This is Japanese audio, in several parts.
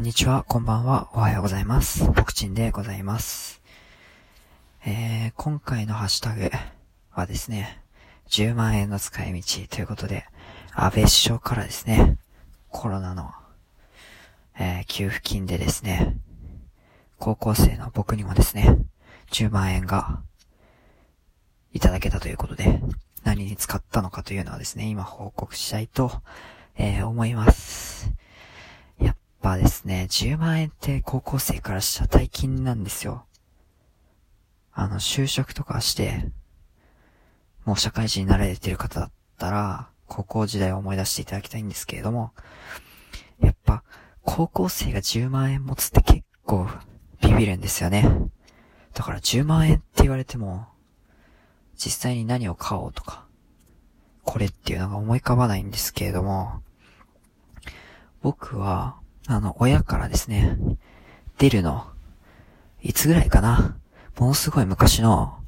んにちは、こんばんは、おはようございます。僕ちんでございます。えー、今回のハッシュタグはですね、10万円の使い道ということで、安倍首相からですね、コロナの、えー、給付金でですね、高校生の僕にもですね、10万円がいただけたということで、何に使ったのかというのはですね、今報告したいと、えー、思います。やっぱですね、10万円って高校生からしたら大金なんですよ。あの、就職とかして、もう社会人になられてる方だったら、高校時代を思い出していただきたいんですけれども、やっぱ、高校生が10万円持つって結構ビビるんですよね。だから10万円って言われても、実際に何を買おうとか、これっていうのが思い浮かばないんですけれども、僕は、あの、親からですね、デルの、いつぐらいかな、ものすごい昔の、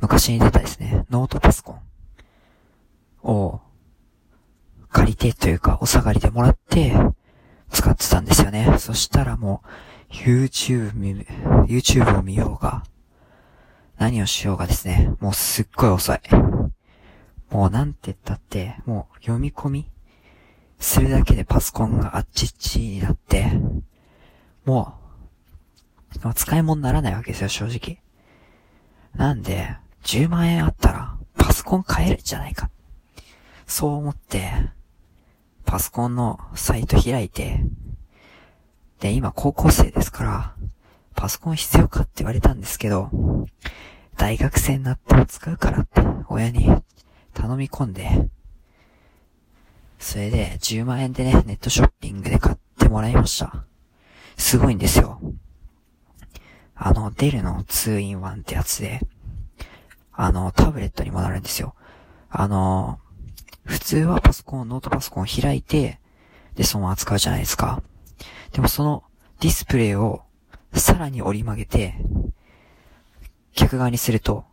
昔に出たですね、ノートパソコンを、借りてというか、お下がりでもらって、使ってたんですよね。そしたらもう、YouTube 見、YouTube を見ようが、何をしようがですね、もうすっごい遅い。もうなんて言ったって、もう読み込みするだけでパソコンがあっちっちになって、もう、も使い物にならないわけですよ、正直。なんで、10万円あったら、パソコン買えるんじゃないか。そう思って、パソコンのサイト開いて、で、今高校生ですから、パソコン必要かって言われたんですけど、大学生になっても使うからって、親に頼み込んで、それで10万円でね、ネットショッピングで買ってもらいました。すごいんですよ。あの、デルの 2-in-1 ってやつで、あの、タブレットにもなるんですよ。あの、普通はパソコン、ノートパソコン開いて、で、そのまま使うじゃないですか。でもそのディスプレイをさらに折り曲げて、逆側にすると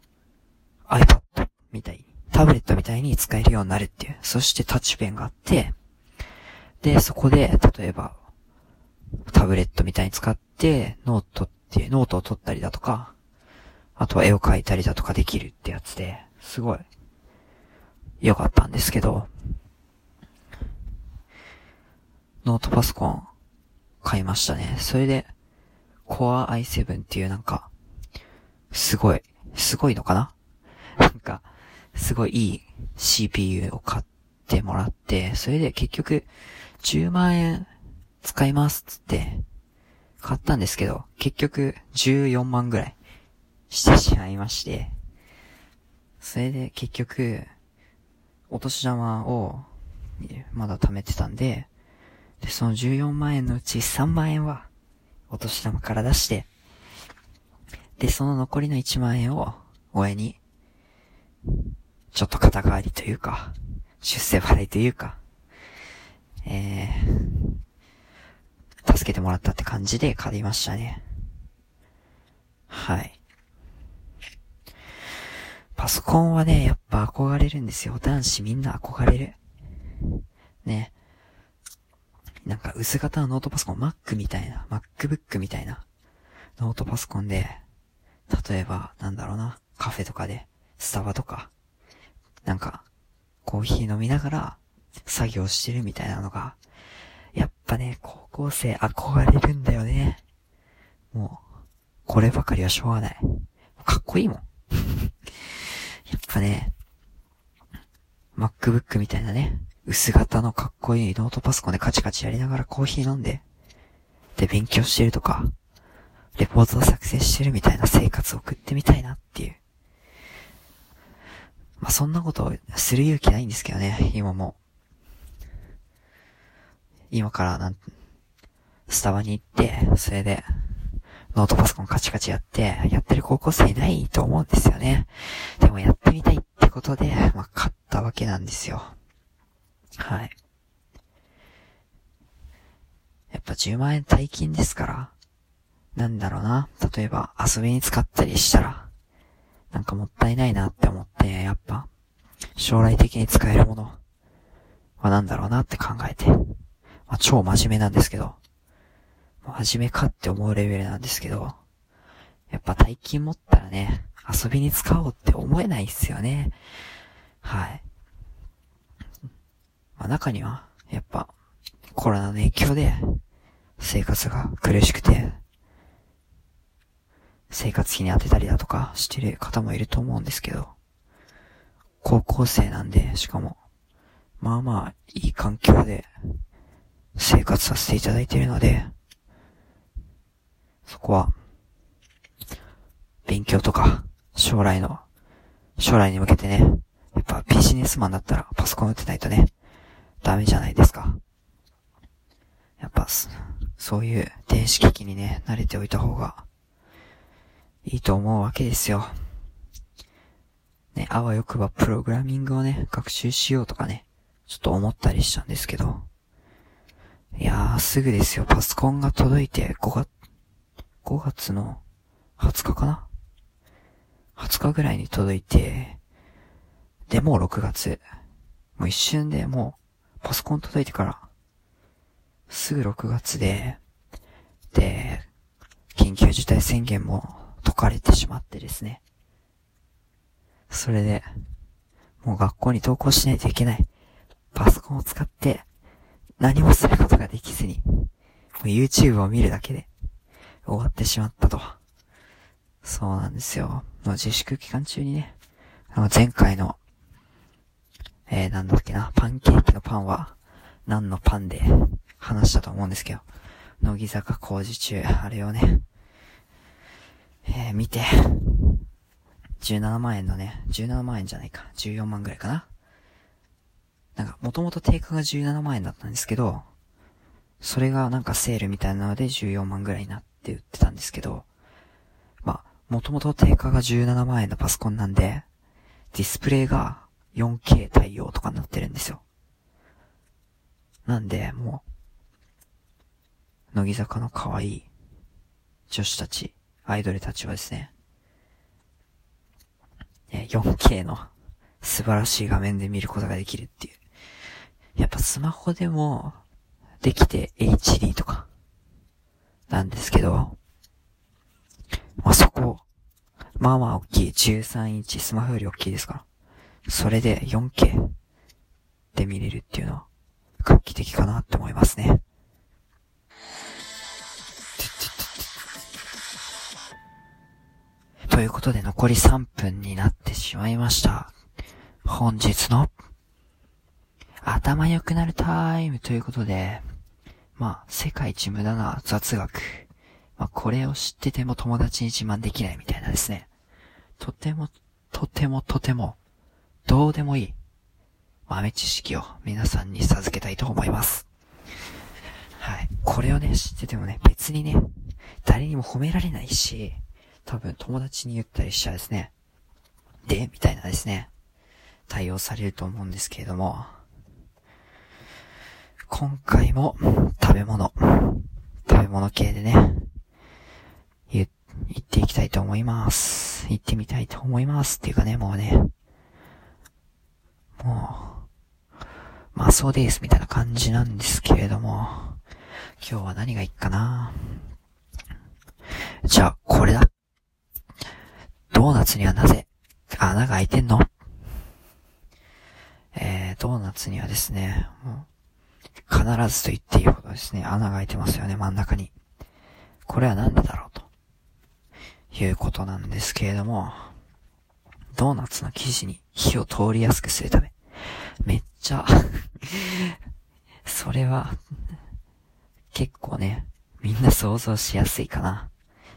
iPad みたい、タブレットみたいに使えるようになるっていう。そしてタッチペンがあって、で、そこで、例えば、タブレットみたいに使って、ノートっていう、ノートを取ったりだとか、あとは絵を描いたりだとかできるってやつで、すごい、良かったんですけど、ノートパソコン、買いましたね。それで、Core i7 っていうなんか、すごい、すごいのかな、すごいいい CPU を買ってもらって、それで結局、10万円使いますっつって、買ったんですけど、結局14万ぐらいしてしまいまして、それで結局、お年玉を、まだ貯めてたんで、で、その14万円のうち3万円は、お年玉から出して、で、その残りの1万円を、親に、ちょっと肩代わりというか、出世払いというか、えー、助けてもらったって感じで借りましたね。はい。パソコンはね、やっぱ憧れるんですよ。男子みんな憧れる。ね。なんか薄型のノートパソコン、Mac みたいな、MacBook みたいな、ノートパソコンで、例えば、なんだろうな、カフェとかで、スタバとか、なんか、コーヒー飲みながら、作業してるみたいなのが、やっぱね、高校生憧れるんだよね。もう、こればかりはしょうがない。かっこいいもん。やっぱね、MacBook みたいなね、薄型のかっこいいノートパソコンでカチカチやりながらコーヒー飲んで、で勉強してるとか、レポートを作成してるみたいな生活を送ってみたいなっていう。まあ、そんなことをする勇気ないんですけどね、今も。今からなん、スタバに行って、それで、ノートパソコンカチカチやって、やってる高校生いないと思うんですよね。でもやってみたいってことで、まあ、買ったわけなんですよ。はい。やっぱ10万円大金ですから、なんだろうな。例えば遊びに使ったりしたら、なんかもったいないなって思って、やっぱ、将来的に使えるものはなんだろうなって考えて、まあ、超真面目なんですけど、真面目かって思うレベルなんですけど、やっぱ大金持ったらね、遊びに使おうって思えないっすよね。はい。まあ中には、やっぱ、コロナの影響で、生活が苦しくて、生活費に当てたりだとかしてる方もいると思うんですけど、高校生なんで、しかも、まあまあ、いい環境で、生活させていただいているので、そこは、勉強とか、将来の、将来に向けてね、やっぱビジネスマンだったらパソコン打ってないとね、ダメじゃないですか。やっぱ、そういう電子機器にね、慣れておいた方が、いいと思うわけですよ。ね、あわよくばプログラミングをね、学習しようとかね、ちょっと思ったりしたんですけど、いやー、すぐですよ、パソコンが届いて5月、5月の20日かな ?20 日ぐらいに届いて、で、もう6月。もう一瞬でもう、パソコン届いてから、すぐ6月で、で、緊急事態宣言もかれてしまってですね。それで、もう学校に登校しないといけない。パソコンを使って、何もすることができずに、YouTube を見るだけで、終わってしまったと。そうなんですよ。の自粛期間中にね、あの前回の、えー、なんだっけな、パンケーキのパンは、何のパンで話したと思うんですけど、乃木坂工事中、あれをね、えー、見て、17万円のね、17万円じゃないか、14万ぐらいかな。なんか、もともと定価が17万円だったんですけど、それがなんかセールみたいなので14万ぐらいになって売ってたんですけど、まあ、もともと定価が17万円のパソコンなんで、ディスプレイが 4K 対応とかになってるんですよ。なんで、もう、乃木坂の可愛い女子たち、アイドルたちはですね、4K の素晴らしい画面で見ることができるっていう。やっぱスマホでもできて HD とかなんですけど、まあ、そこ、まあまあ大きい13インチスマホより大きいですから。それで 4K で見れるっていうのは画期的かなって思いますね。ということで残り3分になってしまいました。本日の頭良くなるタイムということで、まあ、世界一無駄な雑学。まあ、これを知ってても友達に自慢できないみたいなですね。とても、とてもとても、どうでもいい豆知識を皆さんに授けたいと思います。はい。これをね、知っててもね、別にね、誰にも褒められないし、多分友達に言ったりしちゃですね。で、みたいなですね、対応されると思うんですけれども、今回も食べ物、食べ物系でね、言、言っていきたいと思います。行ってみたいと思います。っていうかね、もうね、もう、まあそうです。みたいな感じなんですけれども、今日は何がいいかな。じゃあ、これだ。ドーナツにはなぜ穴が開いてんの？えー、ドーナツにはですね、必ずと言っていいほどですね、穴が開いてますよね、真ん中に。これはなんでだろうと。いうことなんですけれども、ドーナツの生地に火を通りやすくするため。めっちゃ それは、結構ね、みんな想像しやすいかな。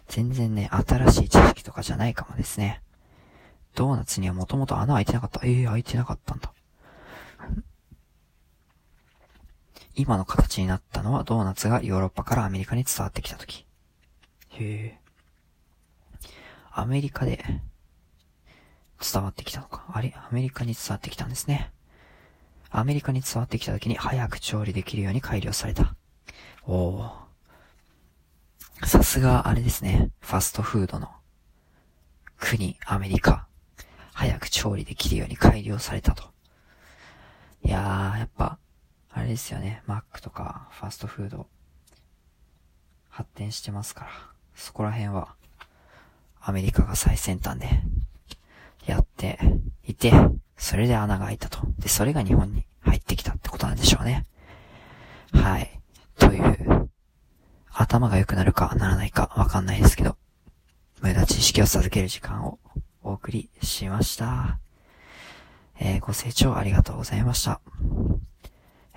全然ね、新しい知識とかじゃないかもですね。ドーナツにはもともと穴開いてなかった。ええー、開いてなかったんだ。今の形になったのはドーナツがヨーロッパからアメリカに伝わってきたとき。へえ。アメリカで伝わってきたのか。あれ？アメリカに伝わってきたんですね。アメリカに伝わってきた時に早く調理できるように改良された。おー。さすがあれですね。ファストフードの国、アメリカ。早く調理できるように改良されたと。いやー、やっぱ、あれですよね。マックとか、ファストフード。発展してますから、そこら辺は、アメリカが最先端で、やっていて、それで穴が開いたと。で、それが日本に入ってきたってことなんでしょうね。はい。頭が良くなるかならないかわかんないですけど、無駄知識を授ける時間をお送りしました。えー、ご清聴ありがとうございました。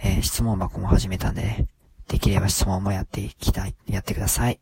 えー、質問箱も始めたんでね、できれば質問もやっていきたい、やってください。